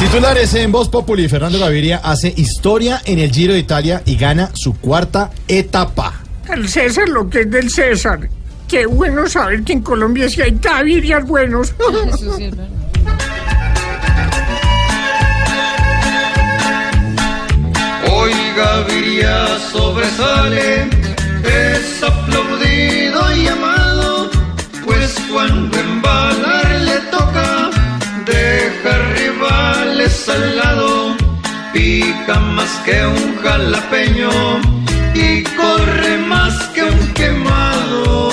Titulares en Voz Populi, Fernando Gaviria hace historia en el Giro de Italia y gana su cuarta etapa. Al César lo que es del César. Qué bueno saber que en Colombia sí hay Tavirias buenos. Hoy Gaviria sobresale, es aplaudido y amado, pues cuando embalar pica más que un jalapeño y corre más que un quemado.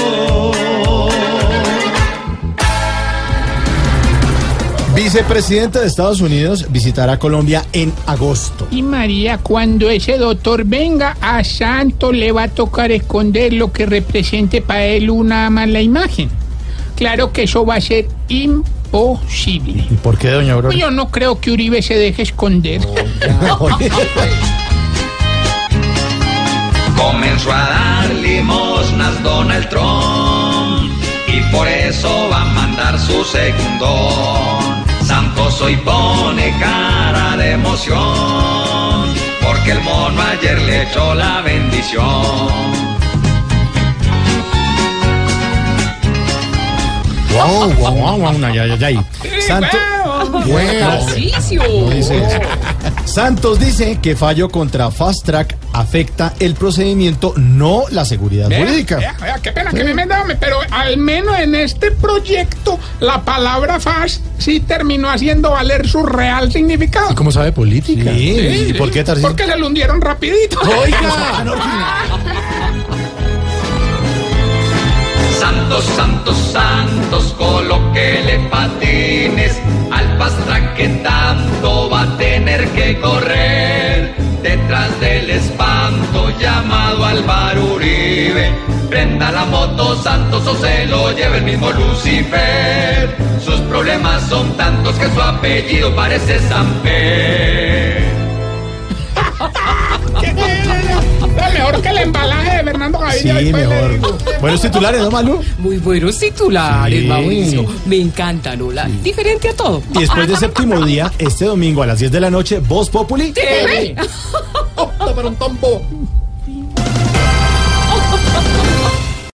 Vicepresidente de Estados Unidos visitará Colombia en agosto. Y María, cuando ese doctor venga a Santo le va a tocar esconder lo que represente para él una mala imagen. Claro que eso va a ser imposible. ¿Y por qué, doña Aurora? Yo no creo que Uribe se deje esconder. Comenzó a dar limosnas Donald Trump y por eso va a mandar su segundón. Santos hoy pone cara de emoción porque el mono ayer le echó la bendición. Wow, wow, wow, wow, no, ya, ya, ya. Santos, bueno, dice eso. Santos dice que fallo contra Fast Track afecta el procedimiento, no la seguridad jurídica. Vea, vea, qué pena que me mendame, pero al menos en este proyecto la palabra fast sí terminó haciendo valer su real significado. ¿Cómo sabe política? Sí, ¿y por qué Tarcisio? Porque se lo hundieron rapidito. Oiga, Santos, santos, colóquele patines al pastra que tanto va a tener que correr detrás del espanto llamado Álvaro Uribe. Prenda la moto Santos o se lo lleva el mismo Lucifer. Sus problemas son tantos que su apellido parece Samper. Sí, mejor. Buenos titulares, ¿no, Malu? Muy buenos titulares, Sí. Mauricio. Me encanta, Lola. Diferente a todo. Y después de séptimo día, este domingo a las 10 de la noche, Voz Populi. TV. Para un tombo.